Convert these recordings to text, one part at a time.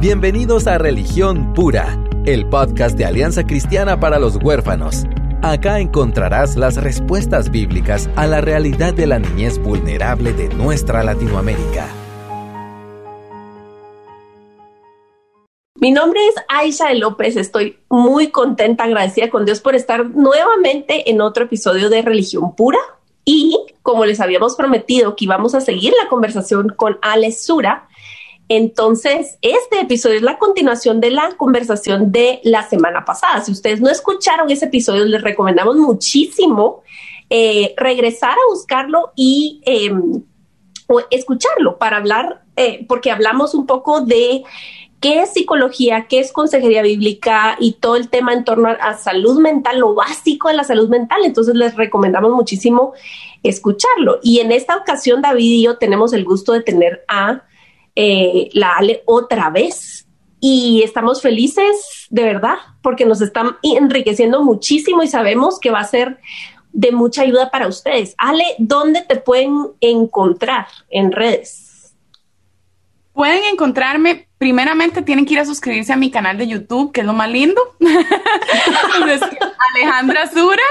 Bienvenidos a Religión Pura, el podcast de Alianza Cristiana para los Huérfanos. Acá encontrarás las respuestas bíblicas a la realidad de la niñez vulnerable de nuestra Latinoamérica. Mi nombre es Aisha López, estoy muy contenta, agradecida con Dios por estar nuevamente en otro episodio de Religión Pura. Y como les habíamos prometido que íbamos a seguir la conversación con Ale Sura, entonces, este episodio es la continuación de la conversación de la semana pasada. Si ustedes no escucharon ese episodio, les recomendamos muchísimo eh, regresar a buscarlo y em, escucharlo para hablar, eh, porque hablamos un poco de qué es psicología, qué es consejería bíblica y todo el tema en torno a, salud mental, lo básico de la salud mental. Entonces les recomendamos muchísimo escucharlo. Y en esta ocasión, David y yo tenemos el gusto de tener a eh, la Ale otra vez. Y estamos felices, de verdad, porque nos están enriqueciendo muchísimo y sabemos que va a ser de mucha ayuda para ustedes. Ale, ¿dónde te pueden encontrar en redes? Pueden encontrarme, primeramente tienen que ir a suscribirse a mi canal de YouTube, que es lo más lindo. Alejandra Sura.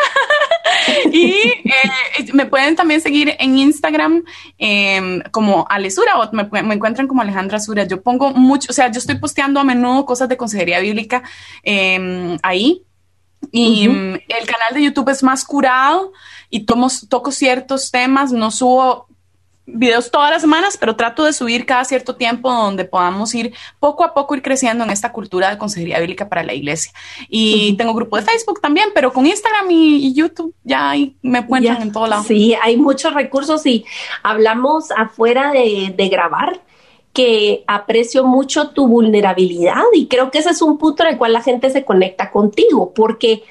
y eh, me pueden también seguir en Instagram em, como Alesura o me, encuentran como Alejandra Sura. Yo pongo mucho, o sea, yo estoy posteando a menudo cosas de consejería bíblica em, ahí. Y em, el canal de YouTube es más curado y toco ciertos temas, no subo videos todas las semanas, pero trato de subir cada cierto tiempo donde podamos ir poco a poco ir creciendo en esta cultura de consejería bíblica para la iglesia. Y tengo grupo de Facebook también, pero con Instagram y, YouTube ya ahí me encuentran en todo lado. Sí, hay muchos recursos y hablamos afuera de, de grabar que aprecio mucho tu vulnerabilidad y creo que ese es un punto en el cual la gente se conecta contigo, porque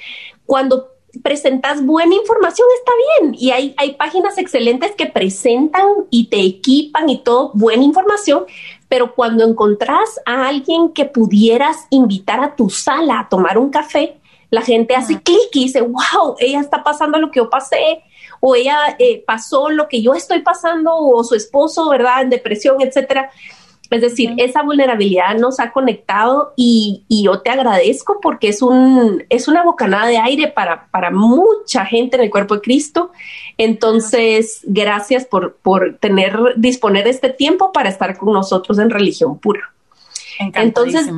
cuando presentas buena información, está bien. Y hay, hay páginas excelentes que presentan y te equipan y todo, buena información, pero cuando encontrás a alguien que pudieras invitar a tu sala a tomar un café, la gente hace clic y dice, wow, ella está pasando lo que yo pasé, o ella eh, pasó lo que yo estoy pasando, o su esposo, ¿verdad?, en depresión, etcétera. Es decir, esa vulnerabilidad nos ha conectado y, yo te agradezco porque es, un, es una bocanada de aire para, para mucha gente en el cuerpo de Cristo. Entonces, gracias por, por tener, disponer este tiempo para estar con nosotros en religión pura. Entonces,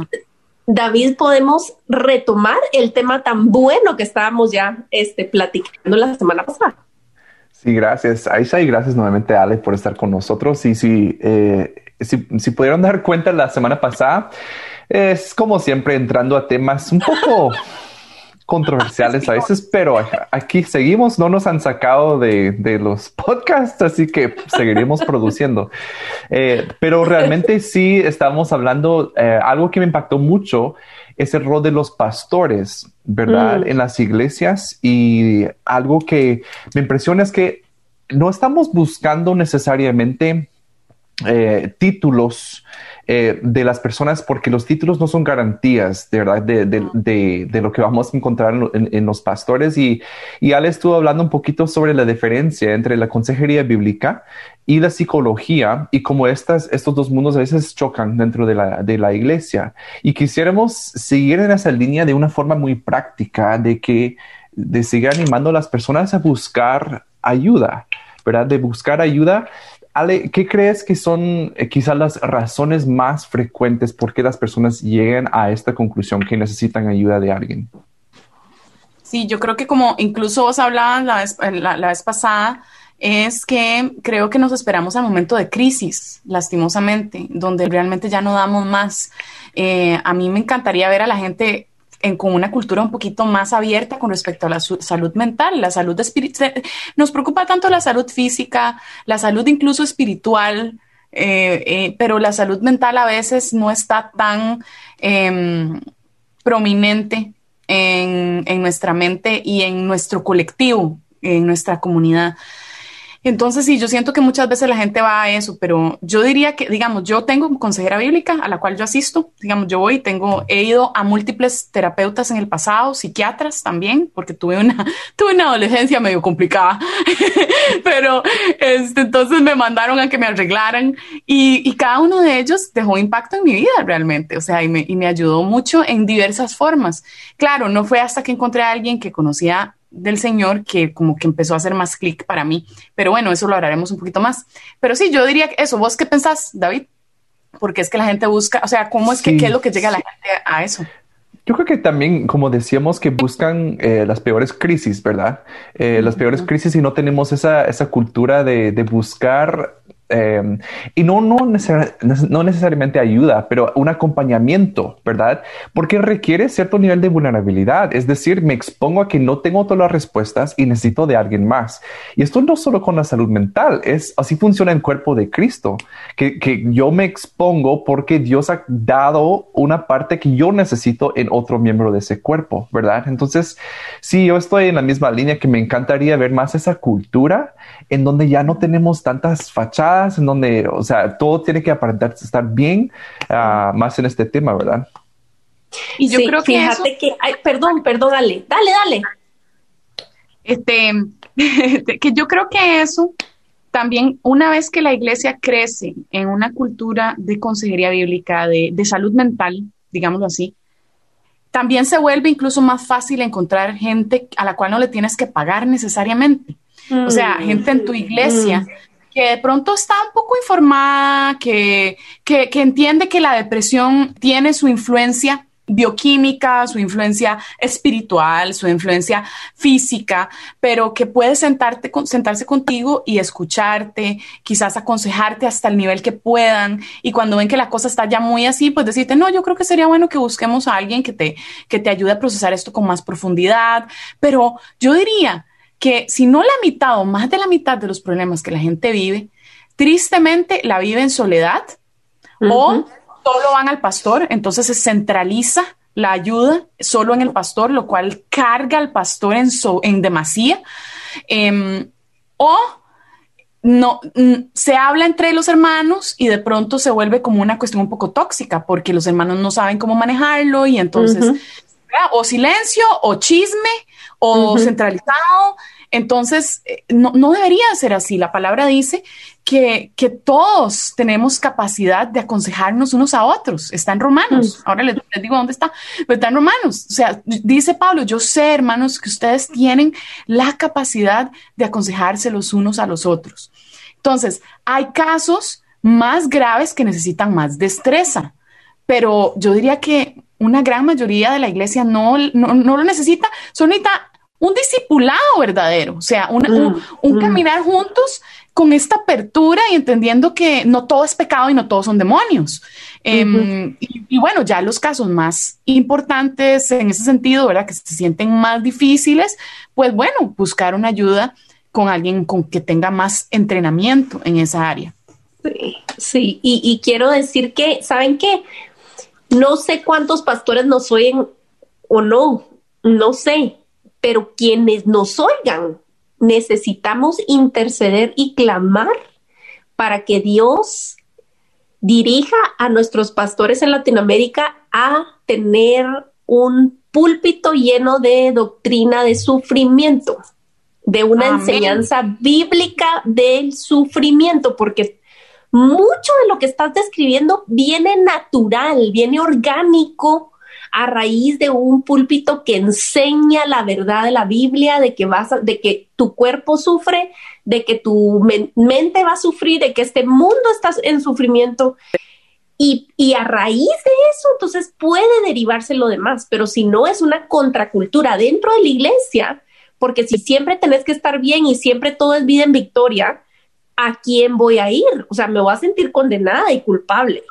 David, podemos retomar el tema tan bueno que estábamos ya este, platicando la semana pasada. Sí, gracias Aisha y gracias nuevamente Ale por estar con nosotros. Y sí, eh, si, si pudieron dar cuenta la semana pasada, es como siempre entrando a temas un poco controversiales a veces, pero aquí seguimos, no nos han sacado de, de los podcasts, así que seguiremos produciendo. Eh, pero realmente sí estamos hablando, eh, algo que me impactó mucho es el rol de los pastores, ¿verdad? Mm. En las iglesias y algo que me impresiona es que no estamos buscando necesariamente eh, títulos eh, de las personas porque los títulos no son garantías de verdad de, lo que vamos a encontrar en, los pastores. Y, y Ale estuvo hablando un poquito sobre la diferencia entre la consejería bíblica y la psicología y cómo estas, estos dos mundos a veces chocan dentro de la, de la iglesia. Y quisiéramos seguir en esa línea de una forma muy práctica de que de seguir animando a las personas a buscar ayuda, ¿verdad? De buscar ayuda Ale, ¿qué crees que son eh, quizás las razones más frecuentes por qué las personas llegan a esta conclusión que necesitan ayuda de alguien? Sí, yo creo que como incluso vos hablabas la vez, eh, la, vez pasada, es que creo que nos esperamos al momento de crisis, lastimosamente, donde realmente ya no damos más. Eh, a mí me encantaría ver a la gente con una cultura un poquito más abierta con respecto a la salud mental, la salud espiritual. Nos preocupa tanto la salud física, la salud incluso espiritual, eh, eh, pero la salud mental a veces no está tan em, prominente en, nuestra mente y en nuestro colectivo, en nuestra comunidad. Entonces, sí, yo siento que muchas veces la gente va a eso, pero yo diría que, digamos, yo tengo consejera bíblica a la cual yo asisto, digamos, yo voy, tengo, he ido a múltiples terapeutas en el pasado, psiquiatras también, porque tuve una, tuve una adolescencia medio complicada, pero este, entonces me mandaron a que me arreglaran y, y, cada uno de ellos dejó impacto en mi vida realmente, o sea, y me, y me ayudó mucho en diversas formas. Claro, no fue hasta que encontré a alguien que conocía del Señor que como que empezó a hacer más clic para mí. Pero bueno, eso lo hablaremos un poquito más. Pero sí, yo diría que eso. ¿Vos qué pensás, David? Porque es que la gente busca, o sea, ¿cómo es que qué es lo que llega a la gente a eso? Yo creo que también, como decíamos, que buscan eh, las peores crisis, ¿verdad? Eh, las peores crisis y no tenemos esa, esa cultura de, de buscar Em, y no, no, no, necesariamente ayuda, pero un acompañamiento, ¿verdad? Porque requiere cierto nivel de vulnerabilidad. Es decir, me expongo a que no tengo todas las respuestas y necesito de alguien más. Y esto no solo con la salud mental, es así funciona el cuerpo de Cristo, que, que yo me expongo porque Dios ha dado una parte que yo necesito en otro miembro de ese cuerpo, ¿verdad? Entonces, sí, yo estoy en la misma línea que me encantaría ver más esa cultura en donde ya no tenemos tantas fachadas en donde, o sea, todo tiene que aparentar estar bien, uh, más en este tema, ¿verdad? Y yo creo que fíjate que, ay, perdón, perdón, dale, dale, dale. Este, que yo creo que eso también, una vez que la iglesia crece en una cultura de consejería bíblica, de, de salud mental, digámoslo así, también se vuelve incluso más fácil encontrar gente a la cual no le tienes que pagar necesariamente. O sea, mm. gente en tu iglesia que de pronto está un poco informada, que, que, entiende que la depresión tiene su influencia bioquímica, su influencia espiritual, su influencia física, pero que puede sentarte, sentarse contigo y escucharte, quizás aconsejarte hasta el nivel que puedan. Y cuando ven que la cosa está ya muy así, pues decirte, no, yo creo que sería bueno que busquemos a alguien que te, que te ayude a procesar esto con más profundidad. Pero yo diría, que si no la mitad o más de la mitad de los problemas que la gente vive, tristemente la vive en soledad o solo van al pastor, entonces se centraliza la ayuda solo en el pastor, lo cual carga al pastor en, en demasía. Em, o no se habla entre los hermanos y de pronto se vuelve como una cuestión un poco tóxica porque los hermanos no saben cómo manejarlo y entonces o silencio o chisme o centralizado. Entonces, eh, no, no, debería ser así. La palabra dice que, que, todos tenemos capacidad de aconsejarnos unos a otros. Está en Romanos. Ahora les, digo dónde está, pero está en Romanos. O sea, dice Pablo, yo sé, hermanos, que ustedes tienen la capacidad de aconsejarse los unos a los otros. Entonces, hay casos más graves que necesitan más destreza, pero yo diría que una gran mayoría de la iglesia no, no, no lo necesita, solo necesita un discipulado verdadero, o sea, un, mm, mm. caminar juntos con esta apertura y entendiendo que no todo es pecado y no todos son demonios. Em, y, bueno, ya los casos más importantes en ese sentido, ¿verdad? Que se sienten más difíciles, pues bueno, buscar una ayuda con alguien con que tenga más entrenamiento en esa área. Sí, sí. Y, y quiero decir que, ¿saben qué? No sé cuántos pastores nos oyen o no, no sé, pero quienes nos oigan, necesitamos interceder y clamar para que Dios dirija a nuestros pastores en Latinoamérica a tener un púlpito lleno de doctrina de sufrimiento, de una enseñanza bíblica del sufrimiento, porque mucho de lo que estás describiendo viene natural, viene orgánico a raíz de un púlpito que enseña la verdad de la Biblia, de que vas de que tu cuerpo sufre, de que tu mente va a sufrir, de que este mundo está en sufrimiento. Y, y, a raíz de eso, entonces puede derivarse lo demás, pero si no es una contracultura dentro de la iglesia, porque si siempre tenés que estar bien y siempre todo es vida en victoria, ¿a quién voy a ir? O sea, me voy a sentir condenada y culpable.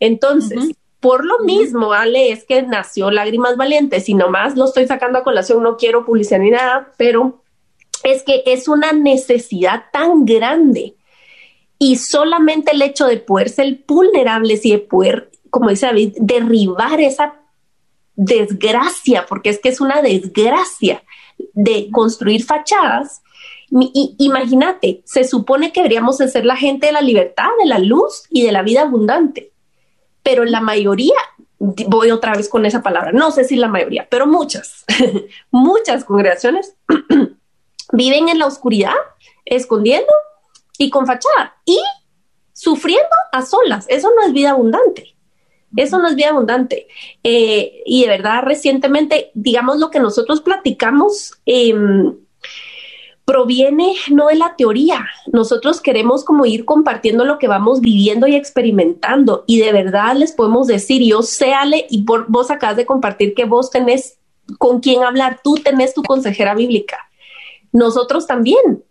Entonces, por lo mismo, Ale, es que nació Lágrimas Valientes y nomás lo estoy sacando a colación, no quiero publicidad ni nada, pero es que es una necesidad tan grande y solamente el hecho de poder ser vulnerables y de poder, como dice David, derribar esa desgracia, porque es que es una desgracia de construir fachadas imagínate, se supone que deberíamos ser la gente de la libertad, de la luz y de la vida abundante, pero la mayoría, voy otra vez con esa palabra, no sé si la mayoría, pero muchas, muchas congregaciones viven en la oscuridad, escondiendo y con fachada y sufriendo a solas. Eso no es vida abundante. Eso no es vida abundante. Eh, y de verdad, recientemente, digamos, lo que nosotros platicamos em, proviene no de la teoría. Nosotros queremos como ir compartiendo lo que vamos viviendo y experimentando. Y de verdad les podemos decir, yo sé, Ale, y vos acabas de compartir que vos tenés con quién hablar, tú tenés tu consejera bíblica. Nosotros también.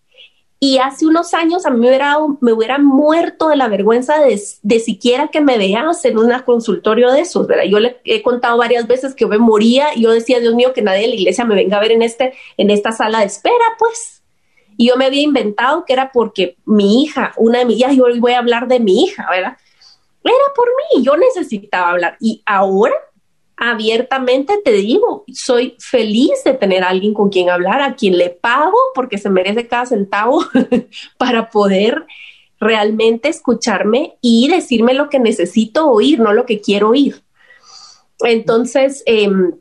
Y hace unos años a mí me hubiera, muerto de la vergüenza de, siquiera que me veas en un consultorio de esos, ¿verdad? Yo le he contado varias veces que me moría y yo decía, Dios mío, que nadie de la iglesia me venga a ver en, este, en esta sala de espera, pues. Y yo me había inventado que era porque mi hija, una de mis hijas, yo voy a hablar de mi hija, ¿verdad? Era por mí, yo necesitaba hablar. Y ahora abiertamente te digo, soy feliz de tener a alguien con quien hablar, a quien le pago porque se merece cada centavo para poder realmente escucharme y decirme lo que necesito oír, no lo que quiero oír. Entonces, em,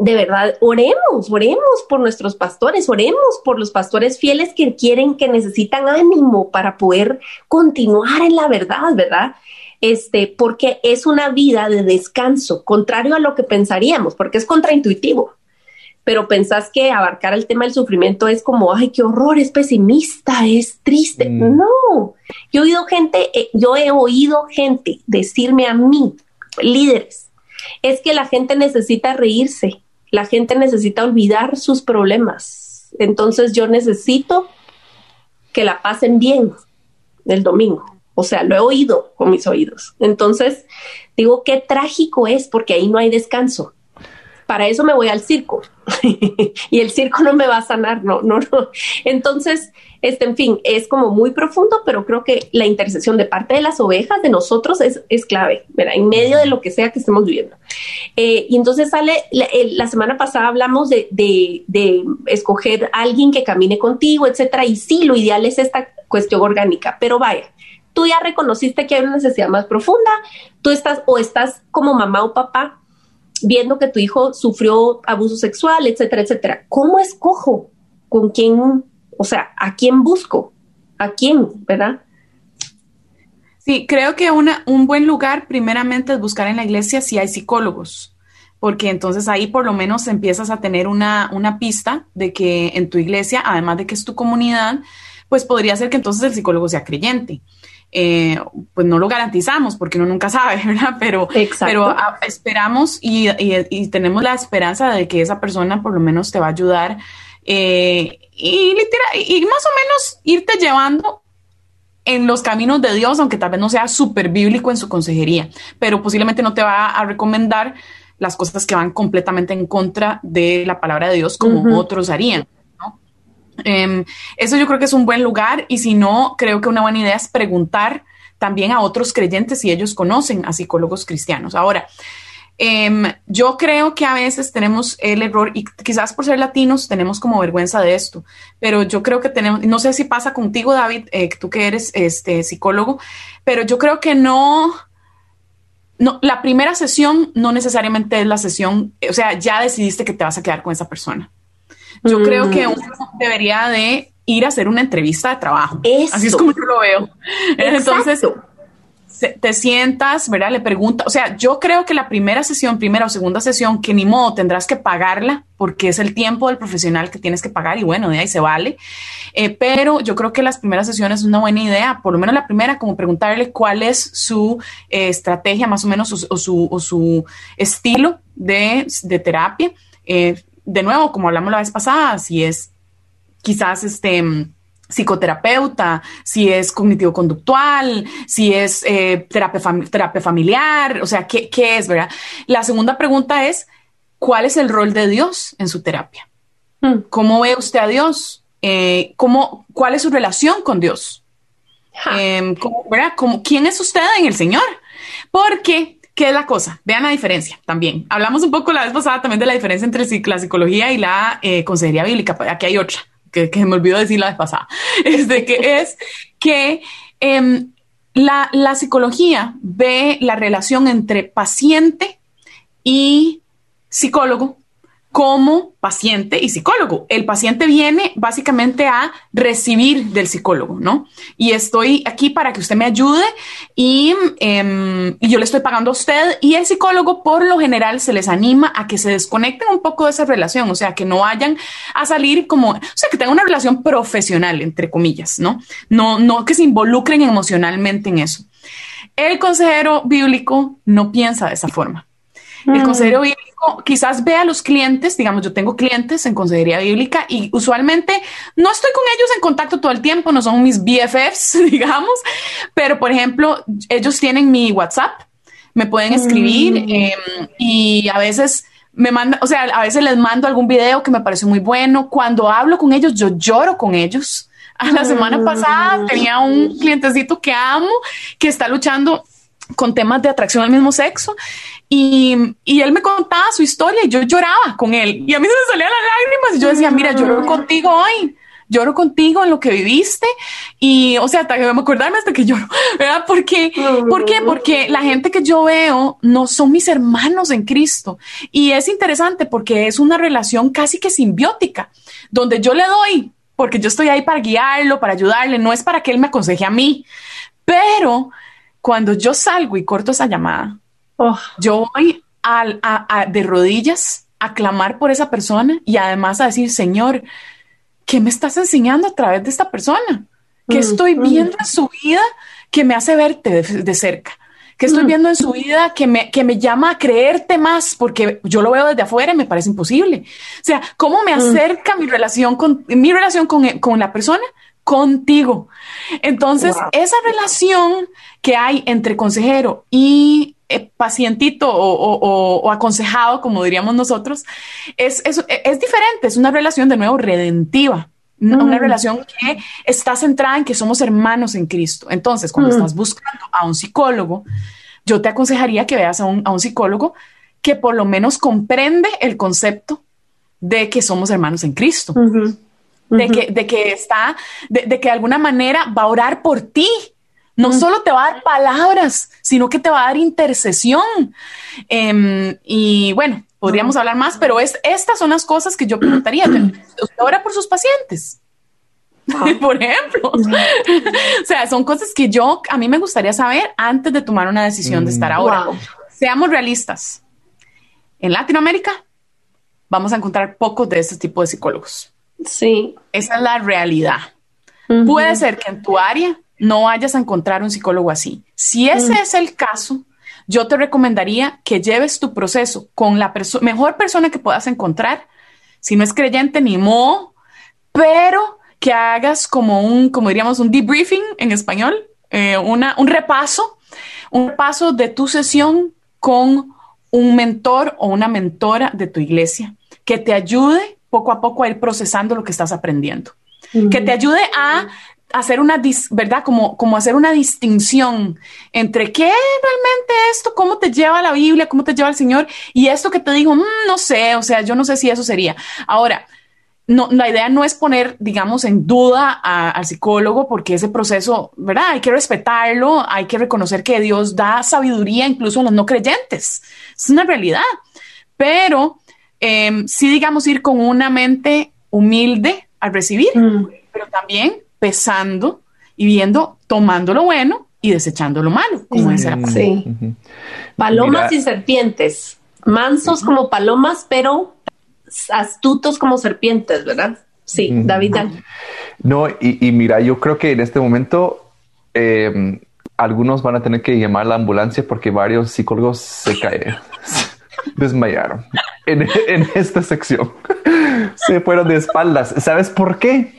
de verdad, oremos, oremos por nuestros pastores, oremos por los pastores fieles que quieren, que necesitan ánimo para poder continuar en la verdad, ¿verdad? este, porque es una vida de descanso, contrario a lo que pensaríamos, porque es contraintuitivo. Pero pensás que abarcar el tema del sufrimiento es como, ay, qué horror, es pesimista, es triste. Mm. No, yo he oído gente, eh, yo he oído gente decirme a mí, líderes, es que la gente necesita reírse, la gente necesita olvidar sus problemas. Entonces yo necesito que la pasen bien el domingo. O sea, lo he oído con mis oídos. Entonces, digo, qué trágico es porque ahí no hay descanso. Para eso me voy al circo y el circo no me va a sanar, no, no, no. Entonces, este, en fin, es como muy profundo, pero creo que la intercesión de parte de las ovejas, de nosotros, es, es clave, ¿verdad? En medio de lo que sea que estemos viviendo. Eh, y entonces sale, la, semana pasada hablamos de, de, escoger alguien que camine contigo, etcétera, y sí, lo ideal es esta cuestión orgánica, pero vaya, tú ya reconociste que hay una necesidad más profunda, tú estás o estás como mamá o papá viendo que tu hijo sufrió abuso sexual, etcétera, etcétera. ¿Cómo escojo con quién, o sea, a quién busco? ¿A quién, verdad? Sí, creo que una, un buen lugar primeramente es buscar en la iglesia si hay psicólogos, porque entonces ahí por lo menos empiezas a tener una, una pista de que en tu iglesia, además de que es tu comunidad, pues podría ser que entonces el psicólogo sea creyente. Eh, pues no lo garantizamos porque uno nunca sabe, ¿verdad? Pero, pero ah, esperamos y, tenemos la esperanza de que esa persona por lo menos te va a ayudar eh, y, y más o menos irte llevando en los caminos de Dios, aunque tal vez no sea súper bíblico en su consejería, pero posiblemente no te va a recomendar las cosas que van completamente en contra de la palabra de Dios como otros harían. Em, eso yo creo que es un buen lugar y si no, creo que una buena idea es preguntar también a otros creyentes si ellos conocen a psicólogos cristianos. Ahora, em, yo creo que a veces tenemos el error y quizás por ser latinos tenemos como vergüenza de esto, pero yo creo que tenemos, no sé si pasa contigo, David, eh, tú que eres este psicólogo, pero yo creo que no, no, la primera sesión no necesariamente es la sesión, o sea, ya decidiste que te vas a quedar con esa persona. Yo creo que mm. uno debería de ir a hacer una entrevista de trabajo. Así es como yo lo veo. Entonces, te sientas, ¿verdad? Le pregunta, o sea, yo creo que la primera sesión, primera o segunda sesión, que ni modo tendrás que pagarla porque es el tiempo del profesional que tienes que pagar y bueno, de ahí se vale. Eh, pero yo creo que las primeras sesiones es una buena idea, por lo menos la primera, como preguntarle cuál es su eh, estrategia más o menos o, su, o su, estilo de, de terapia. Eh, de nuevo, como hablamos la vez pasada, si es quizás este psicoterapeuta, si es cognitivo-conductual, si es eh, terapia, terapia, familiar, o sea, ¿qué, ¿qué, es, verdad? La segunda pregunta es, ¿cuál es el rol de Dios en su terapia? Hmm. ¿Cómo ve usted a Dios? Eh, ¿cómo, ¿Cuál es su relación con Dios? Eh, ¿verdad? ¿Quién es usted en el Señor? Porque ¿Qué es la cosa? Vean la diferencia también. Hablamos un poco la vez pasada también de la diferencia entre la psicología y la eh, consejería bíblica. Aquí hay otra que, me olvidó decir la vez pasada, este, que es que em, la, la psicología ve la relación entre paciente y psicólogo como paciente y psicólogo. El paciente viene básicamente a recibir del psicólogo, ¿no? Y estoy aquí para que usted me ayude y, em, y, yo le estoy pagando a usted y el psicólogo por lo general se les anima a que se desconecten un poco de esa relación, o sea, que no vayan a salir como, o sea, que tengan una relación profesional, entre comillas, ¿no? No, no que se involucren emocionalmente en eso. El consejero bíblico no piensa de esa forma. El mm. consejero bíblico quizás ve a los clientes, digamos, yo tengo clientes en consejería bíblica y usualmente no estoy con ellos en contacto todo el tiempo, no son mis BFFs, digamos, pero por ejemplo, ellos tienen mi WhatsApp, me pueden escribir mm. em, y a veces me manda, o sea, a veces les mando algún video que me pareció muy bueno. Cuando hablo con ellos, yo lloro con ellos. A la semana mm. pasada tenía un clientecito que amo, que está luchando con temas de atracción al mismo sexo y, y, él me contaba su historia y yo lloraba con él. Y a mí se me salían las lágrimas y yo decía, mira, lloro contigo hoy, lloro contigo en lo que viviste y, o sea, hasta que me acordarme hasta que lloro, ¿verdad? Porque, ¿Por qué? Porque la gente que yo veo no son mis hermanos en Cristo. Y es interesante porque es una relación casi que simbiótica, donde yo le doy, porque yo estoy ahí para guiarlo, para ayudarle, no es para que él me aconseje a mí, pero cuando yo salgo y corto esa llamada, oh. yo voy a, de rodillas a clamar por esa persona y además a decir, Señor, ¿qué me estás enseñando a través de esta persona? ¿Qué mm, estoy mm. viendo en su vida que me hace verte de, cerca? ¿Qué estoy mm. viendo en su vida que me, que me llama a creerte más? Porque yo lo veo desde afuera y me parece imposible. O sea, ¿cómo me acerca mi relación con mi relación con, con la persona contigo. Entonces, esa relación que hay entre consejero y eh, pacientito o, aconsejado, como diríamos nosotros, es, es, diferente, es una relación de nuevo redentiva. Una mm. relación que está centrada en que somos hermanos en Cristo. Entonces, cuando mm. estás buscando a un psicólogo, yo te aconsejaría que veas a un, psicólogo que por lo menos comprende el concepto de que somos hermanos en Cristo de, que, de que está, de, que de alguna manera va a orar por ti. No solo te va a dar palabras, sino que te va a dar intercesión. Em, y bueno, podríamos hablar más, pero es, estas son las cosas que yo preguntaría. ¿Usted ora por sus pacientes? por ejemplo. o sea, son cosas que yo, a mí me gustaría saber antes de tomar una decisión de estar ahora. Seamos realistas. En Latinoamérica vamos a encontrar pocos de este tipo de psicólogos. Sí. Esa es la realidad. Puede ser que en tu área no vayas a encontrar un psicólogo así. Si ese es el caso, yo te recomendaría que lleves tu proceso con la mejor persona que puedas encontrar. Si no es creyente, ni modo, pero que hagas como un, como diríamos, un debriefing en español, eh, una, un repaso, un repaso de tu sesión con un mentor o una mentora de tu iglesia que te ayude poco a poco a ir procesando lo que estás aprendiendo. Que te ayude a hacer una, ¿verdad? Como, como hacer una distinción entre qué realmente esto, cómo te lleva la Biblia, cómo te lleva el Señor y esto que te digo, mm, no sé, o sea, yo no sé si eso sería. Ahora, no, la idea no es poner, digamos, en duda al psicólogo porque ese proceso, ¿verdad? Hay que respetarlo, hay que reconocer que Dios da sabiduría incluso a los no creyentes. Es una realidad. Pero eh, sí, digamos, ir con una mente humilde al recibir, mm. pero también pesando y viendo, tomando lo bueno y desechando lo malo, como dice la Sí. Palomas y serpientes, mansos como palomas, pero astutos como serpientes, ¿verdad? Sí, David. No, y, mira, yo creo que en este momento em, algunos van a tener que llamar a la ambulancia porque varios psicólogos se caen desmayaron en, esta sección. Se fueron de espaldas. ¿Sabes por qué?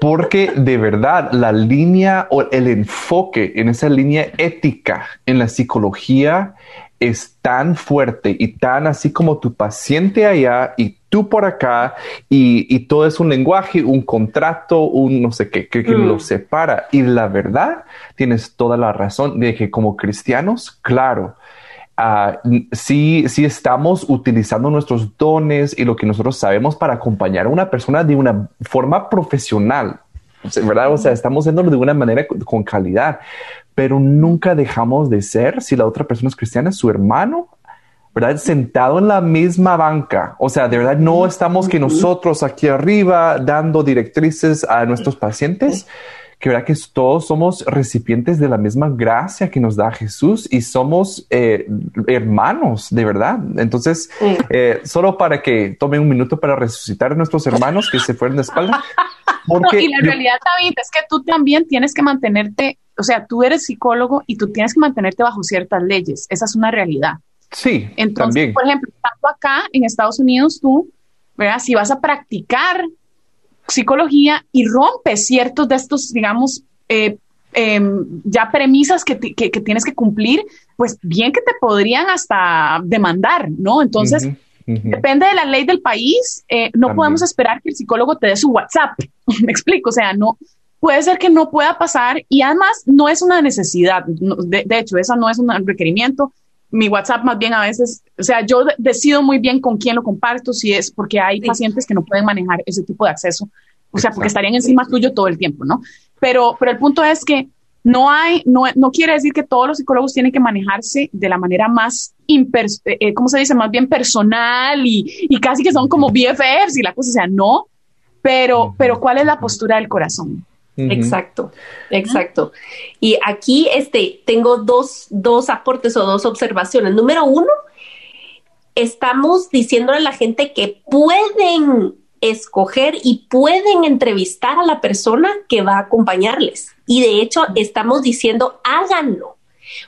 Porque de verdad la línea o el enfoque en esa línea ética en la psicología es tan fuerte y tan así como tu paciente allá y tú por acá y, todo es un lenguaje, un contrato, un no sé qué, que, que lo mm. separa. Y la verdad, tienes toda la razón de que como cristianos, claro, uh, sí, sí estamos utilizando nuestros dones y lo que nosotros sabemos para acompañar a una persona de una forma profesional, ¿verdad? O sea, estamos haciéndolo de una manera con calidad, pero nunca dejamos de ser, si la otra persona es cristiana, su hermano, ¿verdad? Sentado en la misma banca. O sea, de verdad no estamos que nosotros aquí arriba dando directrices a nuestros pacientes, que verdad que todos somos recipientes de la misma gracia que nos da Jesús y somos eh, hermanos, de verdad. Entonces, eh, solo para que tome un minuto para resucitar a nuestros hermanos que se fueron de espalda. Porque y la realidad, David, es que tú también tienes que mantenerte, o sea, tú eres psicólogo y tú tienes que mantenerte bajo ciertas leyes. Esa es una realidad. Sí, Entonces, también. por ejemplo, estando acá en Estados Unidos, tú, ¿verdad? Si vas a practicar psicología y rompes ciertos de estos, digamos, eh, eh, ya premisas que, que, que, tienes que cumplir, pues bien que te podrían hasta demandar, ¿no? Entonces, uh -huh, uh -huh. depende de la ley del país, eh, no También. podemos esperar que el psicólogo te dé su WhatsApp, me explico, o sea, no, puede ser que no pueda pasar y además no es una necesidad, de, de hecho, esa no es un requerimiento, mi WhatsApp más bien a veces, o sea, yo decido muy bien con quién lo comparto, si es porque hay sí. pacientes que no pueden manejar ese tipo de acceso, o sea, porque estarían encima tuyo todo el tiempo, ¿no? Pero, pero el punto es que no hay, no, no quiere decir que todos los psicólogos tienen que manejarse de la manera más, impers eh, ¿cómo se dice? Más bien personal y, y, casi que son como BFFs y la cosa, o sea, no, pero, pero ¿cuál es la postura del corazón? Uh -huh. Exacto, exacto. Y aquí este, tengo dos, dos aportes o dos observaciones. Número uno, estamos diciendo a la gente que pueden escoger y pueden entrevistar a la persona que va a acompañarles. Y de hecho estamos diciendo háganlo,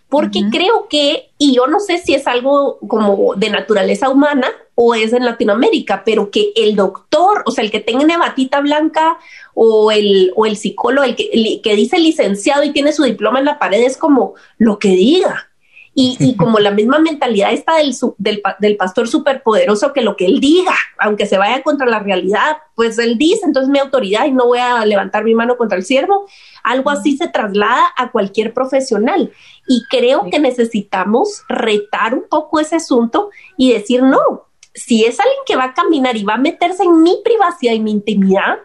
porque uh -huh. creo que, y yo no sé si es algo como de naturaleza humana o es en Latinoamérica, pero que el doctor, o sea, el que tenga una batita blanca o el, o el psicólogo, el que, el que dice licenciado y tiene su diploma en la pared, es como lo que diga. Y, y, como la misma mentalidad está del, del, del pastor superpoderoso que lo que él diga, aunque se vaya contra la realidad, pues él dice, entonces mi autoridad y no voy a levantar mi mano contra el siervo, algo así se traslada a cualquier profesional. Y creo que necesitamos retar un poco ese asunto y decir, no, si es alguien que va a caminar y va a meterse en mi privacidad y mi intimidad,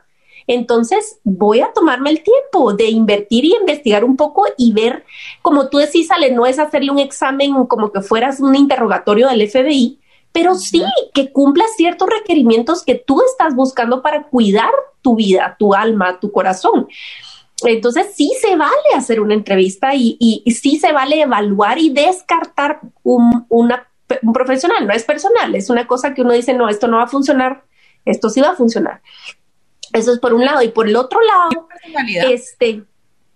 entonces voy a tomarme el tiempo de invertir y investigar un poco y ver, como tú decís, Ale, no es hacerle un examen como que fueras un interrogatorio del FBI, pero sí que cumpla ciertos requerimientos que tú estás buscando para cuidar tu vida, tu alma, tu corazón. Entonces sí se vale hacer una entrevista y, y, y sí se vale evaluar y descartar un, una, un profesional, no es personal, es una cosa que uno dice, no, esto no va a funcionar, esto sí va a funcionar. Eso es por un lado. Y por el otro lado, este,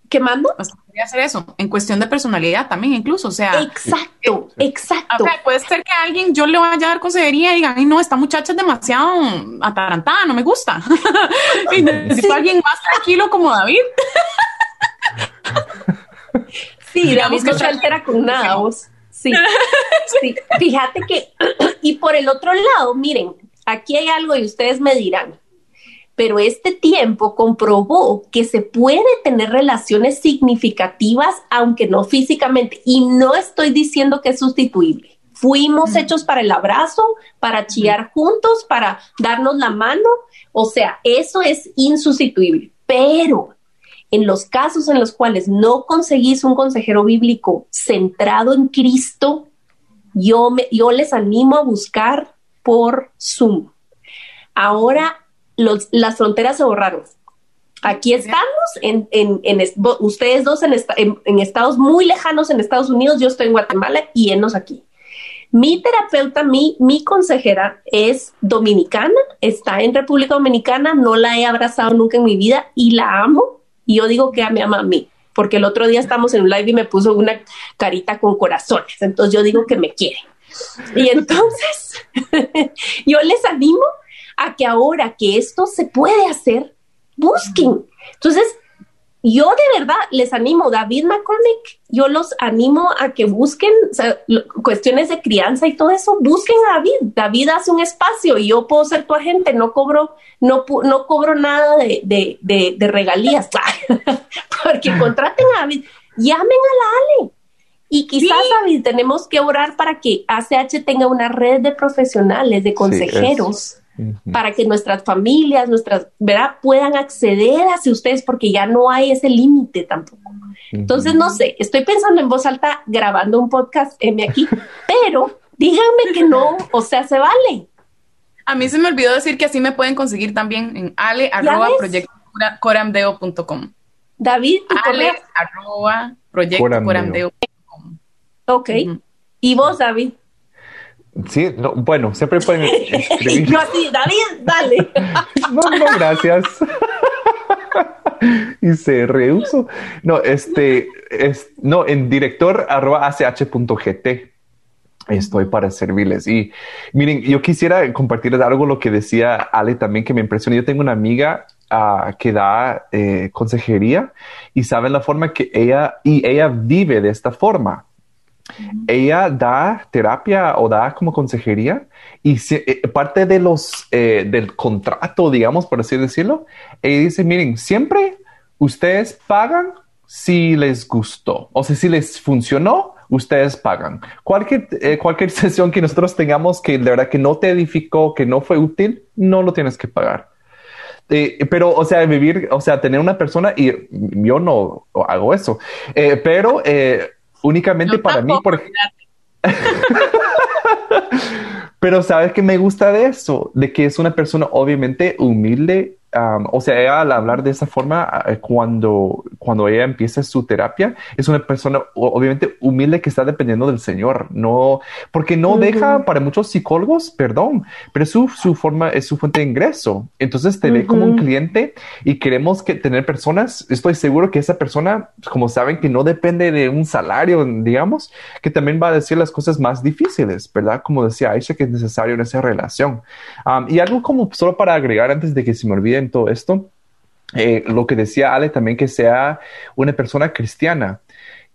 ¿qué mando? O sea, podría hacer eso, en cuestión de personalidad también incluso, o sea. Exacto, eh, exacto. O sea, puede ser que alguien yo le vaya a dar consejería y digan, ay no, esta muchacha es demasiado atarantada, no me gusta. y necesito sí. a alguien más tranquilo como David. sí, David no se altera con nada, vos. Sí. sí, fíjate que, y por el otro lado, miren, aquí hay algo y ustedes me dirán, pero este tiempo comprobó que se puede tener relaciones significativas, aunque no físicamente, y no estoy diciendo que es sustituible. Fuimos hechos para el abrazo, para chillar juntos, para darnos la mano, o sea, eso es insustituible, pero en los casos en los cuales no conseguís un consejero bíblico centrado en Cristo, yo, me, yo les animo a buscar por Zoom. Ahora los, las fronteras se borraron. Aquí estamos, en, en, en ustedes dos en, en, estados muy lejanos en Estados Unidos, yo estoy en Guatemala y enos aquí. Mi terapeuta, mi, mi consejera es dominicana, está en República Dominicana, no la he abrazado nunca en mi vida y la amo. Y yo digo que me ama a mí, porque el otro día estamos en un live y me puso una carita con corazones. Entonces yo digo que me quiere. Y entonces yo les animo a que ahora que esto se puede hacer, busquen. Entonces, yo de verdad les animo, David McCormick, yo los animo a que busquen o sea, cuestiones de crianza y todo eso, busquen a David. David hace un espacio y yo puedo ser tu agente, no cobro, no, no cobro nada de, de, de, de regalías, porque contraten a David, llamen a la Ale Y quizás, David, tenemos que orar para que ACH tenga una red de profesionales, de consejeros, para que nuestras familias, nuestras, ¿verdad?, puedan acceder hacia ustedes porque ya no hay ese límite tampoco. Entonces, no sé, estoy pensando en voz alta grabando un podcast M aquí, pero díganme que no, o sea, se vale. A mí se me olvidó decir que así me pueden conseguir también en ale arroba David, ale arroba Ok. ¿Y vos, David? Sí, no, bueno, siempre pueden escribir. Yo así, David, dale. no, no, gracias. y se rehuso. No, este, es, no, en director arroba ach.gt estoy para servirles. Y miren, yo quisiera compartirles algo lo que decía Ale también que me impresionó. Yo tengo una amiga uh, que da eh, consejería y saben la forma que ella y ella vive de esta forma. Ella da terapia o da como consejería y eh, parte de los eh, del contrato, digamos, por así decirlo, ella dice, miren, siempre ustedes pagan si les gustó, o sea, si les funcionó, ustedes pagan. Cualquier, eh, cualquier sesión que nosotros tengamos que de verdad que no te edificó, que no fue útil, no lo tienes que pagar. pero, o sea, vivir, o sea, tener una persona y yo no hago eso, pero únicamente para mí, por Pero sabes que me gusta de eso, de que es una persona obviamente humilde o sea, al hablar de esa forma, eh, cuando, cuando ella empieza su terapia, es una persona obviamente humilde que está dependiendo del Señor, no, porque no deja para muchos psicólogos, perdón, pero su, su forma es su fuente de ingreso. Entonces te ve como un cliente y queremos que tener personas, estoy seguro que esa persona, como saben, que no depende de un salario, digamos, que también va a decir las cosas más difíciles, ¿verdad? Como decía Aisha, que es necesario en esa relación. y algo como solo para agregar antes de que se me olvide todo esto, eh, lo que decía Ale también que sea una persona cristiana.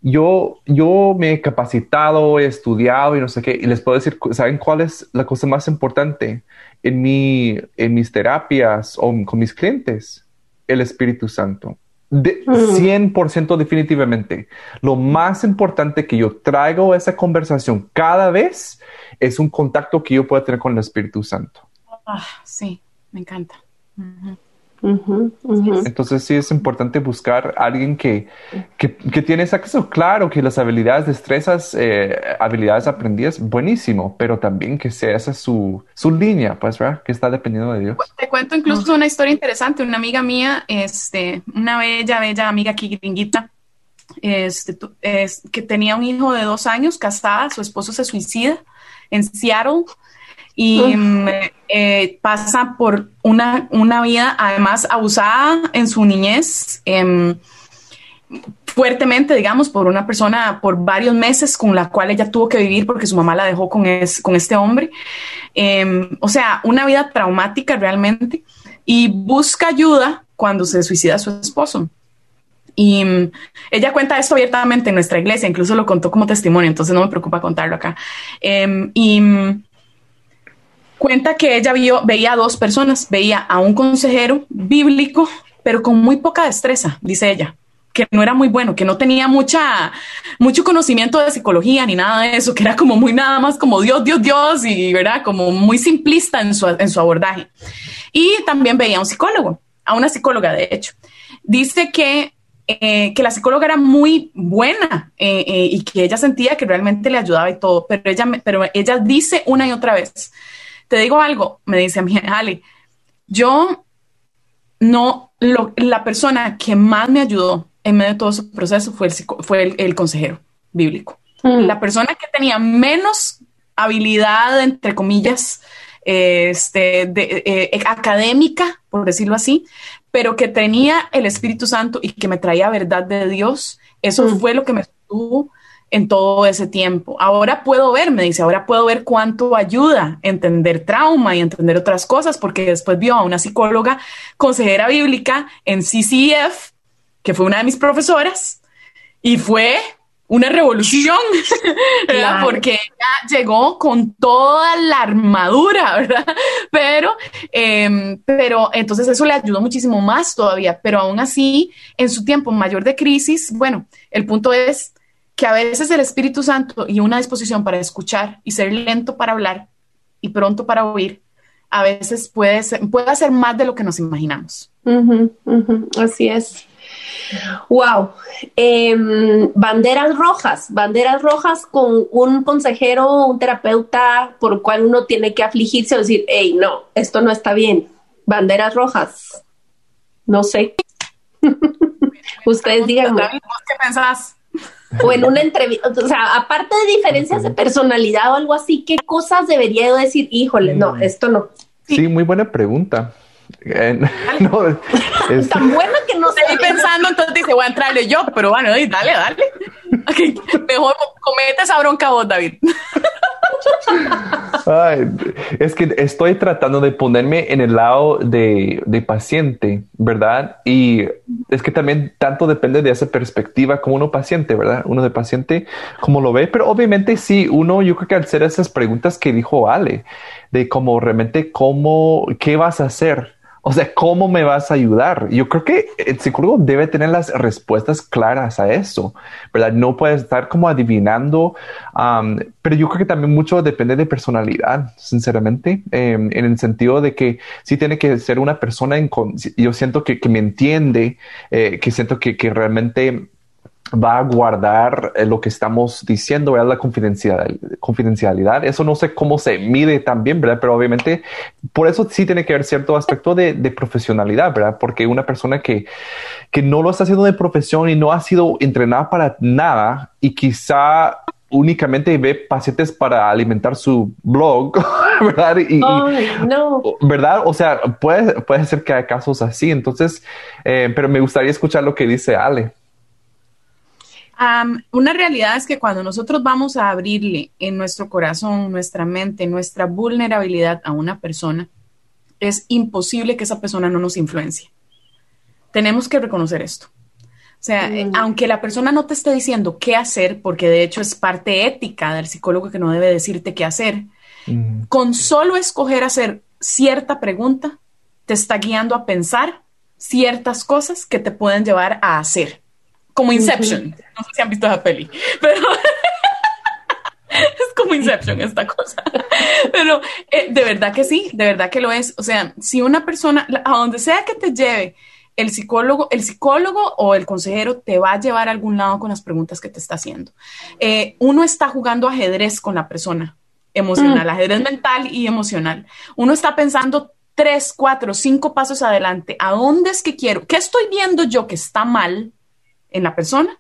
Yo, yo me he capacitado, he estudiado y no sé qué, y les puedo decir, ¿saben cuál es la cosa más importante en, mi, en mis terapias o con mis clientes? El Espíritu Santo. De, 100% mm. definitivamente. Lo más importante que yo traigo a esa conversación cada vez es un contacto que yo pueda tener con el Espíritu Santo. Ah, sí, me encanta. Entonces sí es importante buscar a alguien que, que, tiene ese acceso claro, que las habilidades, destrezas, eh, habilidades aprendidas, buenísimo, pero también que sea esa su, su línea, pues, ¿verdad? Que está dependiendo de Dios. Te cuento incluso una historia interesante. Una amiga mía, este, una bella, bella amiga aquí gringuita, este, es, que tenía un hijo de dos años, casada, su esposo se suicida en Seattle y eh, pasa por una, una, vida además abusada en su niñez. Em, fuertemente, digamos, por una persona por varios meses con la cual ella tuvo que vivir porque su mamá la dejó con, con este hombre. Em, o sea, una vida traumática realmente y busca ayuda cuando se suicida su esposo. Y ella cuenta esto abiertamente en nuestra iglesia, incluso lo contó como testimonio, entonces no me preocupa contarlo acá. Y cuenta que ella veía a dos personas, veía a un consejero bíblico, pero con muy poca destreza, dice ella, que no era muy bueno, que no tenía mucha, mucho conocimiento de psicología ni nada de eso, que era como muy nada más como Dios, Dios, Dios, y verdad, como muy simplista en su, en su abordaje. Y también veía a un psicólogo, a una psicóloga, de hecho. Dice que eh, que la psicóloga era muy buena eh, eh, y que ella sentía que realmente le ayudaba y todo, pero ella, pero ella dice una y otra vez, te digo algo, me dice a mí, Ale, yo no, la persona que más me ayudó en medio de todo ese proceso fue el, fue el, consejero bíblico. Mm. La persona que tenía menos habilidad, entre comillas, este, de, eh, académica, por decirlo así, pero que tenía el Espíritu Santo y que me traía verdad de Dios, eso mm. fue lo que me estuvo en todo ese tiempo. Ahora puedo ver, me dice, ahora puedo ver cuánto ayuda entender trauma y entender otras cosas, porque después vio a una psicóloga consejera bíblica en CCF, que fue una de mis profesoras, y fue una revolución, porque ella llegó con toda la armadura, ¿verdad? Pero, em, pero entonces eso le ayudó muchísimo más todavía, pero aún así, en su tiempo mayor de crisis, bueno, el punto es que a veces el Espíritu Santo y una disposición para escuchar y ser lento para hablar y pronto para oír, a veces puede, ser, puede hacer más de lo que nos imaginamos. así es. Wow. Em, banderas rojas, banderas rojas con un consejero, un terapeuta por el cual uno tiene que afligirse o decir, hey, no, esto no está bien. Banderas rojas. No sé. Ustedes digan. ¿Qué pensás? O en una entrevista, o sea, aparte de diferencias de personalidad o algo así, ¿qué cosas debería yo decir? Híjole, no, mm. esto no. Sí, muy buena pregunta. Eh, Tan buena que no estoy pensando, entonces dice, voy a entrarle yo, pero bueno, dale, dale. mejor comete esa bronca vos, David. Es que estoy tratando de ponerme en el lado de, de, paciente, ¿verdad? Y es que también tanto depende de esa perspectiva como uno paciente, ¿verdad? Uno de paciente, como lo ve, pero obviamente sí, uno, yo creo que al hacer esas preguntas que dijo Ale, de cómo realmente, cómo, qué vas a hacer, o sea, ¿cómo me vas a ayudar? Yo creo que el psicólogo debe tener las respuestas claras a eso, ¿verdad? No puede estar como adivinando, pero yo creo que también mucho depende de personalidad, sinceramente, em, en el sentido de que sí tiene que ser una persona, en, yo siento que, me entiende, eh, que siento que, que realmente va a guardar eh, lo que estamos diciendo, ¿verdad? La confidencialidad, confidencialidad. Eso no sé cómo se mide también, ¿verdad? Pero obviamente por eso sí tiene que haber cierto aspecto de, profesionalidad, ¿verdad? Porque una persona que, que no lo está haciendo de profesión y no ha sido entrenada para nada y quizá únicamente ve pacientes para alimentar su blog, ¿verdad? Y, no. ¿Verdad? O sea, puede, puede ser que haya casos así. Entonces, eh, pero me gustaría escuchar lo que dice Ale una realidad es que cuando nosotros vamos a abrirle en nuestro corazón, nuestra mente, nuestra vulnerabilidad a una persona, es imposible que esa persona no nos influencie. Tenemos que reconocer esto. O sea, eh, aunque la persona no te esté diciendo qué hacer, porque de hecho es parte ética del psicólogo que no debe decirte qué hacer, con solo escoger hacer cierta pregunta, te está guiando a pensar ciertas cosas que te pueden llevar a hacer como Inception. No sé si han visto esa peli, pero es como Inception esta cosa. Pero eh, de verdad que sí, de verdad que lo es. O sea, si una persona, a donde sea que te lleve, el psicólogo, el psicólogo o el consejero te va a llevar a algún lado con las preguntas que te está haciendo. Eh, uno está jugando ajedrez con la persona emocional, mm. ajedrez mental y emocional. Uno está pensando tres, cuatro, cinco pasos adelante. ¿A dónde es que quiero? ¿Qué estoy viendo yo que está mal? En la persona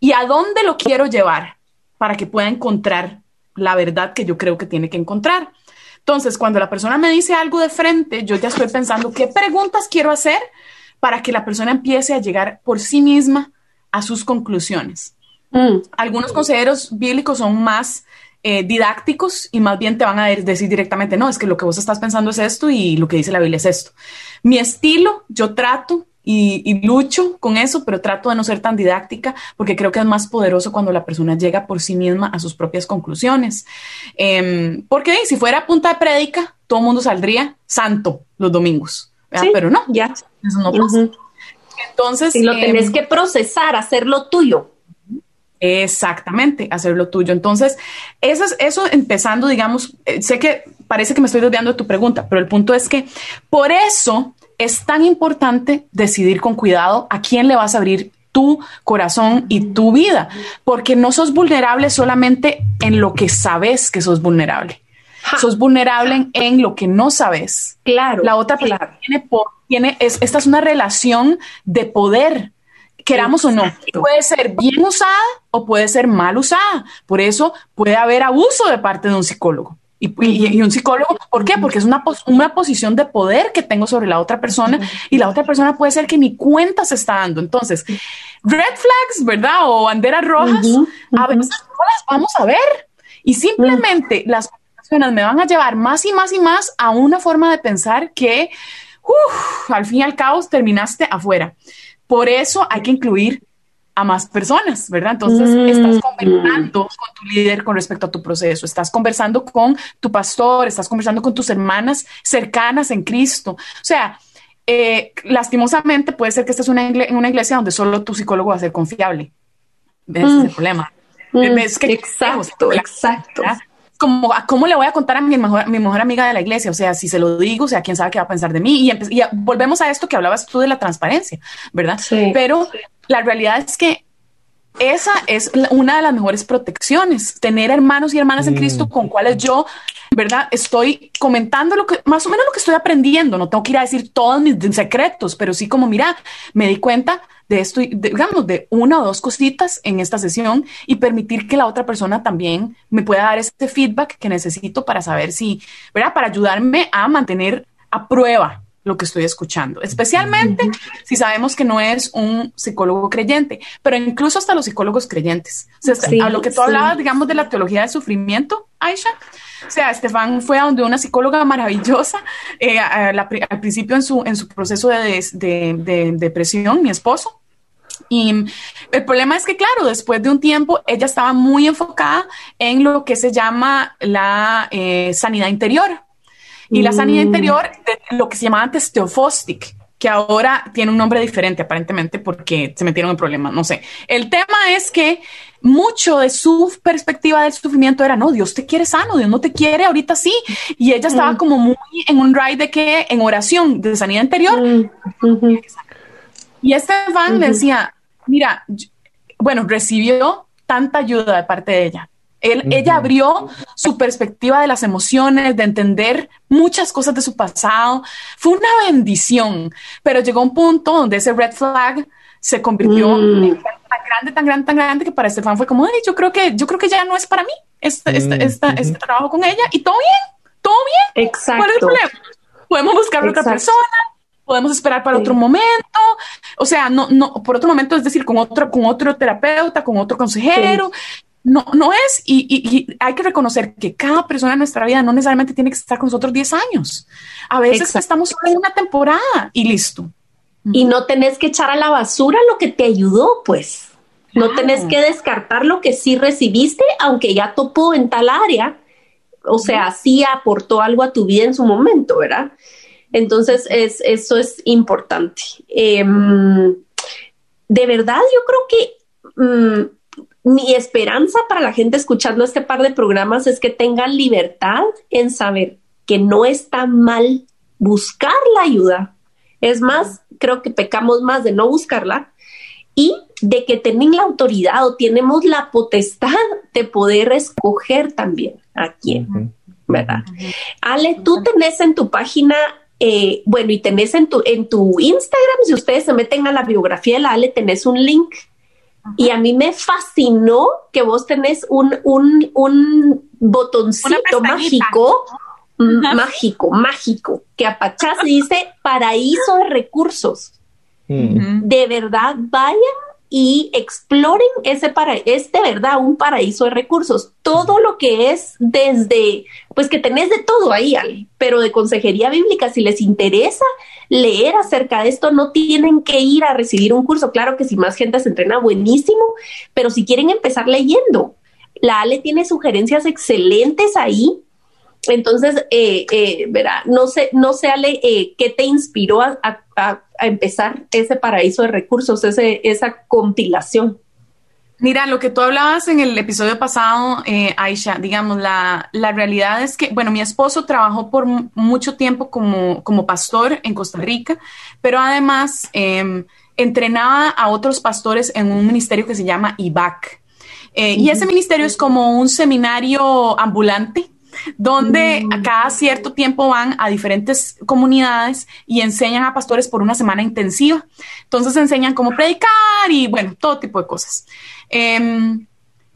y a dónde lo quiero llevar para que pueda encontrar la verdad que yo creo que tiene que encontrar. Entonces, cuando la persona me dice algo de frente, yo ya estoy pensando qué preguntas quiero hacer para que la persona empiece a llegar por sí misma a sus conclusiones. Mm. Algunos consejeros bíblicos son más eh, didácticos y más bien te van a decir directamente, no, es que lo que vos estás pensando es esto y lo que dice la Biblia es esto. Mi estilo, yo trato y, lucho con eso, pero trato de no ser tan didáctica porque creo que es más poderoso cuando la persona llega por sí misma a sus propias conclusiones. Em, porque si fuera punta de prédica, todo el mundo saldría santo los domingos, pero no, ya, eso no pasa. Entonces, lo tenés em, que procesar, hacerlo tuyo. Exactamente, hacerlo tuyo. Entonces, eso, es, eso empezando, digamos, eh, sé que parece que me estoy desviando de tu pregunta, pero el punto es que por eso es tan importante decidir con cuidado a quién le vas a abrir tu corazón y tu vida, porque no sos vulnerable solamente en lo que sabes que sos vulnerable. Sos vulnerable en, lo que no sabes. Claro. La otra persona tiene, tiene es, esta es una relación de poder, queramos o no. Puede ser bien usada o puede ser mal usada. Por eso puede haber abuso de parte de un psicólogo. Y, un psicólogo, ¿por qué? Porque es una, una posición de poder que tengo sobre la otra persona y la otra persona puede ser que mi cuenta se está dando. Entonces, red flags, ¿verdad? O banderas rojas, a veces no las vamos a ver y simplemente las personas me van a llevar más y más y más a una forma de pensar que al fin y al cabo terminaste afuera. Por eso hay que incluir a más personas, ¿verdad? Entonces estás mm. conversando con tu líder con respecto a tu proceso, estás conversando con tu pastor, estás conversando con tus hermanas cercanas en Cristo. O sea, eh, lastimosamente puede ser que estés en una iglesia donde solo tu psicólogo va a ser confiable. Ese es el mm. problema. Mm, exacto, exacto. Como, ¿cómo le voy a contar a mi mejor, mi mejor amiga de la iglesia? O sea, si se lo digo, o sea, quién sabe qué va a pensar de mí. Y, y volvemos a esto que hablabas tú de la transparencia, ¿verdad? Sí. Pero la realidad es que esa es una de las mejores protecciones, tener hermanos y hermanas en Cristo con cuales yo, ¿verdad? Estoy comentando lo que, más o menos lo que estoy aprendiendo. No tengo que ir a decir todos mis secretos, pero sí como, mira, me di cuenta de esto, digamos, de una o dos cositas en esta sesión y permitir que la otra persona también me pueda dar este feedback que necesito para saber si, ¿verdad? Para ayudarme a mantener a prueba lo que estoy escuchando, especialmente si sabemos que no es un psicólogo creyente, pero incluso hasta los psicólogos creyentes. O sea, a lo que tú hablabas, digamos, de la teología del sufrimiento, Aisha, o sea, Estefan fue a donde una psicóloga maravillosa, eh, al principio en su, en su proceso de, de, depresión, mi esposo, y el problema es que, claro, después de un tiempo, ella estaba muy enfocada en lo que se llama la eh, sanidad interior. Y la sanidad mm. interior, lo que se llamaba antes Teofostic, que ahora tiene un nombre diferente aparentemente porque se metieron en problemas, no sé. El tema es que mucho de su perspectiva del sufrimiento era, no, Dios te quiere sano, Dios no te quiere ahorita sí. Y ella estaba mm. como muy en un ride de que en oración de sanidad interior. Mm. Y este van decía, mira, bueno, recibió tanta ayuda de parte de ella ella abrió su perspectiva de las emociones, de entender muchas cosas de su pasado. Fue una bendición, pero llegó un punto donde ese red flag se convirtió mm. en tan grande, tan grande, tan grande que para Estefan fue como, yo creo que, yo creo que ya no es para mí este, este, este trabajo con ella y todo bien, todo bien. Exacto. ¿Cuál es el problema? Podemos buscar otra persona, podemos esperar para otro momento, o sea, no, no, por otro momento, es decir, con otro, con otro terapeuta, con otro consejero, no, no es, y, hay que reconocer que cada persona en nuestra vida no necesariamente tiene que estar con nosotros 10 años. A veces estamos solo en una temporada y listo. Y no tenés que echar a la basura lo que te ayudó, pues. No tenés que descartar lo que sí recibiste, aunque ya topó en tal área. O sea, sí aportó algo a tu vida en su momento, ¿verdad? Entonces, es, eso es importante. Em, de verdad, yo creo que mm, mi esperanza para la gente escuchando este par de programas es que tengan libertad en saber que no está mal buscar la ayuda. Es más, creo que pecamos más de no buscarla y de que tienen la autoridad o tenemos la potestad de poder escoger también a quién, ¿verdad? Ale, tú tenés en tu página, eh, bueno, y tenés en tu, en tu Instagram, si ustedes se meten a la biografía de la Ale, tenés un link y a mí me fascinó que vos tenés un, un, un botoncito mágico, mágico, mágico, que apachás y dice paraíso de recursos. Mm. De verdad, vayan y exploren ese paraíso, es de verdad un paraíso de recursos. Todo lo que es desde, pues que tenés de todo ahí, Ale, pero de consejería bíblica, si les interesa leer acerca de esto, no tienen que ir a recibir un curso. Claro que si más gente se entrena, buenísimo, pero si quieren empezar leyendo, la Ale tiene sugerencias excelentes ahí. Entonces, eh, eh, verá, no sé, no sé, Ale, eh, ¿qué te inspiró a, a a empezar ese paraíso de recursos, ese, esa compilación. Mira, lo que tú hablabas en el episodio pasado, eh, Aisha, digamos, la, la, realidad es que, bueno, mi esposo trabajó por mucho tiempo como, como pastor en Costa Rica, pero además em, entrenaba a otros pastores en un ministerio que se llama IBAC. Eh, y ese ministerio es como un seminario ambulante donde mm. cada cierto tiempo van a diferentes comunidades y enseñan a pastores por una semana intensiva. Entonces enseñan cómo predicar y bueno, todo tipo de cosas. Em,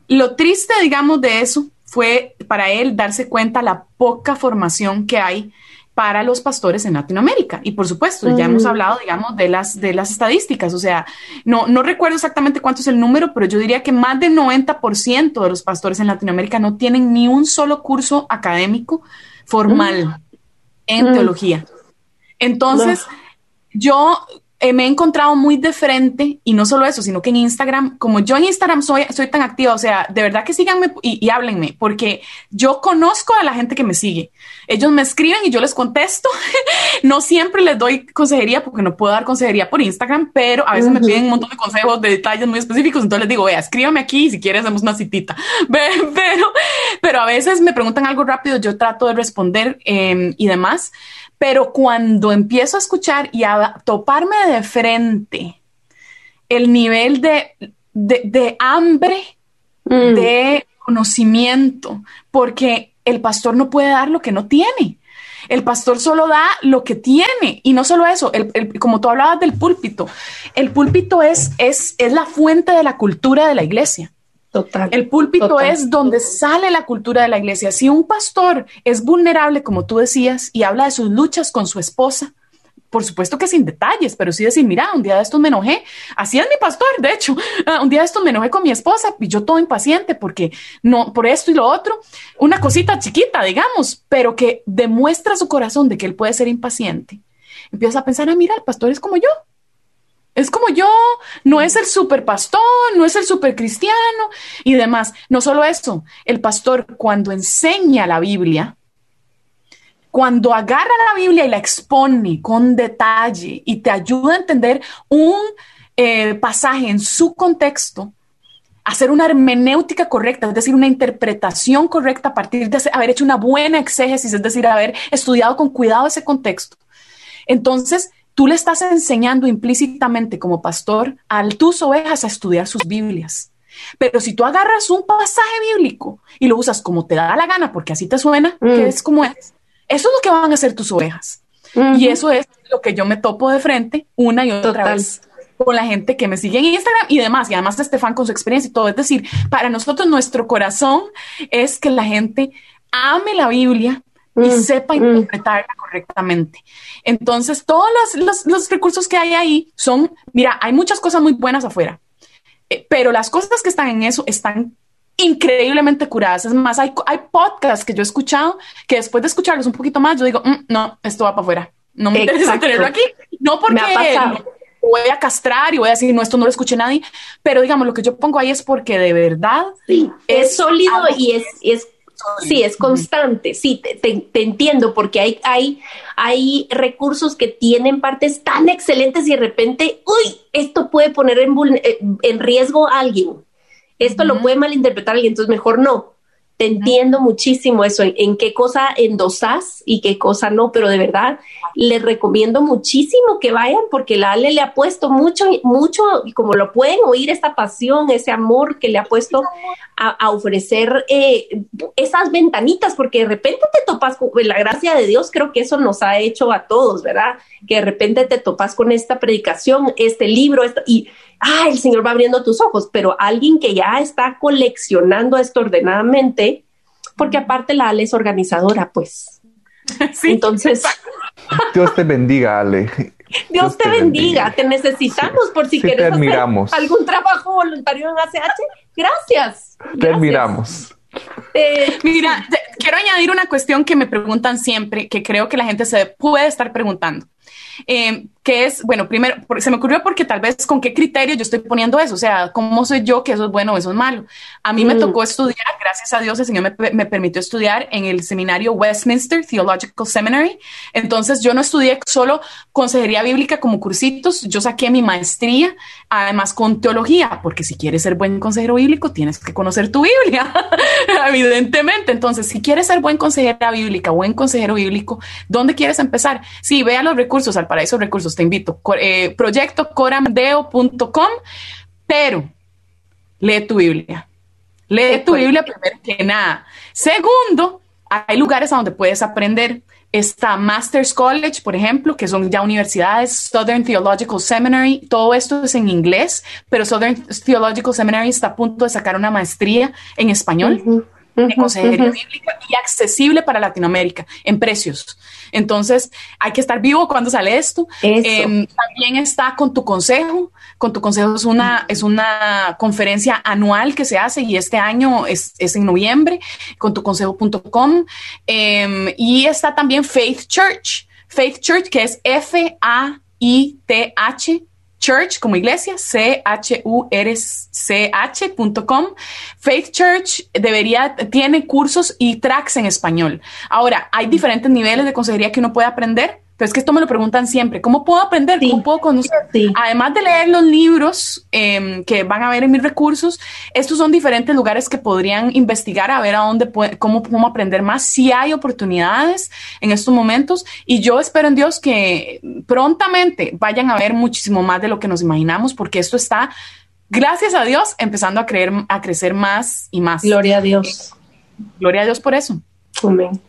lo triste, digamos, de eso fue para él darse cuenta la poca formación que hay para los pastores en Latinoamérica. Y por supuesto, ya hemos hablado, digamos, de las, de las estadísticas. O sea, no, no recuerdo exactamente cuánto es el número, pero yo diría que más del 90% de los pastores en Latinoamérica no tienen ni un solo curso académico formal en teología. Entonces, yo eh, me he encontrado muy de frente y no solo eso, sino que en Instagram, como yo en Instagram soy, soy tan activa, o sea, de verdad que síganme y, y háblenme, porque yo conozco a la gente que me sigue. Ellos me escriben y yo les contesto. no siempre les doy consejería porque no puedo dar consejería por Instagram, pero a veces me piden un montón de consejos de detalles muy específicos. Entonces les digo, vea, escríbame aquí si quieres hacemos una citita. Pero, pero a veces me preguntan algo rápido, yo trato de responder eh, y demás. Pero cuando empiezo a escuchar y a toparme de frente el nivel de, de, de hambre, mm. de conocimiento, porque el pastor no puede dar lo que no tiene. El pastor solo da lo que tiene. Y no solo eso, el, el, como tú hablabas del púlpito, el púlpito es, es, es la fuente de la cultura de la iglesia. Total, el púlpito total. es donde sale la cultura de la iglesia. Si un pastor es vulnerable, como tú decías, y habla de sus luchas con su esposa, por supuesto que sin detalles, pero sí decir, mira, un día de estos me enojé, así es mi pastor, de hecho, uh, un día de estos me enojé con mi esposa y yo todo impaciente porque no, por esto y lo otro, una cosita chiquita, digamos, pero que demuestra su corazón de que él puede ser impaciente. Empieza a pensar, ah, mira, el pastor es como yo, es como yo, no es el super pastor, no es el super cristiano y demás. No solo eso, el pastor cuando enseña la Biblia, cuando agarra la Biblia y la expone con detalle y te ayuda a entender un eh, pasaje en su contexto, hacer una hermenéutica correcta, es decir, una interpretación correcta a partir de haber hecho una buena exégesis, es decir, haber estudiado con cuidado ese contexto. Entonces, tú le estás enseñando implícitamente como pastor a tus ovejas a estudiar sus Biblias. Pero si tú agarras un pasaje bíblico y lo usas como te da la gana, porque así te suena, mm. que es como es, eso es lo que van a hacer tus ovejas. Y eso es lo que yo me topo de frente una y otra Total. vez con la gente que me sigue en Instagram y demás, y además Estefan con su experiencia y todo. Es decir, para nosotros nuestro corazón es que la gente ame la Biblia, y mm, sepa interpretarla mm. correctamente. Entonces, todos los, los, los, recursos que hay ahí son, mira, hay muchas cosas muy buenas afuera, eh, pero las cosas que están en eso están increíblemente curadas. Es más, hay, hay podcasts que yo he escuchado que después de escucharlos un poquito más, yo digo, mm, no, esto va para afuera. No me Exacto. interesa tenerlo aquí. No porque voy a castrar y voy a decir, no, esto no lo escuché nadie, pero digamos, lo que yo pongo ahí es porque de verdad sí, es, es sólido y es, es Sí, es constante, sí, te, te, te, entiendo, porque hay, hay, hay recursos que tienen partes tan excelentes y de repente, uy, esto puede poner en, en riesgo a alguien, esto uh -huh. lo puede malinterpretar alguien, entonces mejor no te entiendo muchísimo eso, en, en, qué cosa endosas y qué cosa no, pero de verdad les recomiendo muchísimo que vayan porque la Ale le ha puesto mucho, mucho, y como lo pueden oír, esta pasión, ese amor que le ha puesto a, a ofrecer eh, esas ventanitas, porque de repente te topas con la gracia de Dios, creo que eso nos ha hecho a todos, ¿verdad? Que de repente te topas con esta predicación, este libro, esto, y ah, el Señor va abriendo tus ojos, pero alguien que ya está coleccionando esto ordenadamente, porque aparte la Ale es organizadora, pues. Sí, Entonces. Dios te bendiga, Ale. Dios, Dios te, te bendiga. bendiga, te necesitamos sí, por si sí quieres hacer algún trabajo voluntario en ACH. Gracias. Te Gracias. admiramos. Eh, Mira, te, quiero añadir una cuestión que me preguntan siempre, que creo que la gente se puede estar preguntando. Eh, que es, bueno, primero, se me ocurrió porque tal vez con qué criterio yo estoy poniendo eso, o sea, ¿cómo soy yo que eso es bueno o eso es malo? A mí mm. me tocó estudiar, gracias a Dios el Señor me, me, permitió estudiar en el seminario Westminster Theological Seminary, entonces yo no estudié solo consejería bíblica como cursitos, yo saqué mi maestría, además con teología, porque si quieres ser buen consejero bíblico tienes que conocer tu Biblia, evidentemente, entonces si quieres ser buen consejera bíblica, buen consejero bíblico, ¿dónde quieres empezar? Sí, vea los recursos, al paraíso recursos te invito. Eh, proyecto coramdeo.com, pero lee tu Biblia. Lee tu Biblia primero que nada. Segundo, hay lugares a donde puedes aprender. Está Masters College, por ejemplo, que son ya universidades, Southern Theological Seminary, todo esto es en inglés, pero Southern Theological Seminary está a punto de sacar una maestría en español. Uh -huh de consejería uh -huh. bíblica y accesible para Latinoamérica en precios. Entonces, hay que estar vivo cuando sale esto. Eh, también está con tu consejo. Con tu consejo es una, es una conferencia anual que se hace y este año es, es en noviembre, con tu consejo.com. Eh, y está también Faith Church. Faith Church, que es F-A I-T-H Church como iglesia, C-H-U-R-C-H.com. Faith Church debería, tiene cursos y tracks en español. Ahora, hay diferentes niveles de consejería que uno puede aprender. Pero es que esto me lo preguntan siempre. ¿Cómo puedo aprender? ¿Cómo puedo conocer? Además de leer los libros em, que van a ver en mis recursos, estos son diferentes lugares que podrían investigar a ver a dónde puede, cómo, cómo aprender más. Si hay oportunidades en estos momentos y yo espero en Dios que prontamente vayan a ver muchísimo más de lo que nos imaginamos porque esto está, gracias a Dios, empezando a, creer, a crecer más y más. Gloria a Dios. Gloria a Dios por eso. Amén.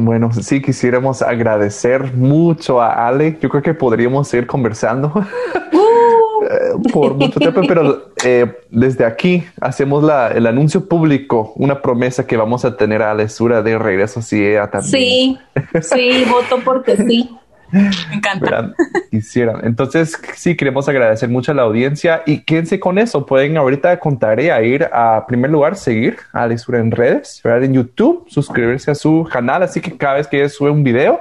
Bueno, sí, quisiéramos agradecer mucho a Ale. Yo creo que podríamos seguir conversando uh. por mucho tiempo, pero eh, desde aquí hacemos la, el anuncio público, una promesa que vamos a tener a Alesura de regreso si ella también. Sí, sí, voto porque sí. Me encanta. Quisieran. Entonces, sí, queremos agradecer mucho a la audiencia y quédense con eso. Pueden ahorita con tarea ir a primer lugar, seguir a Alisura en redes, ¿verdad? en YouTube, suscribirse a su canal. Así que cada vez que ella sube un video,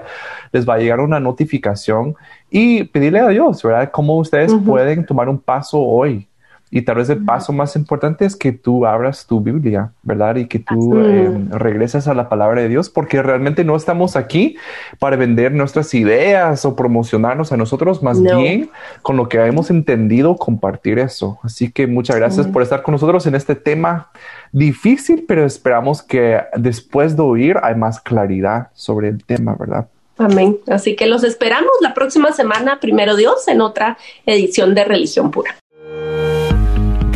les va a llegar una notificación y pedirle a Dios, ¿verdad? Cómo ustedes pueden tomar un paso hoy y tal vez el paso más importante es que tú abras tu Biblia, ¿verdad? Y que tú eh, regreses a la palabra de Dios, porque realmente no estamos aquí para vender nuestras ideas o promocionarnos a nosotros, más bien con lo que hemos entendido, compartir eso. Así que muchas gracias por estar con nosotros en este tema difícil, pero esperamos que después de oír hay más claridad sobre el tema, ¿verdad? Amén. Así que los esperamos la próxima semana, primero Dios, en otra edición de Religión Pura.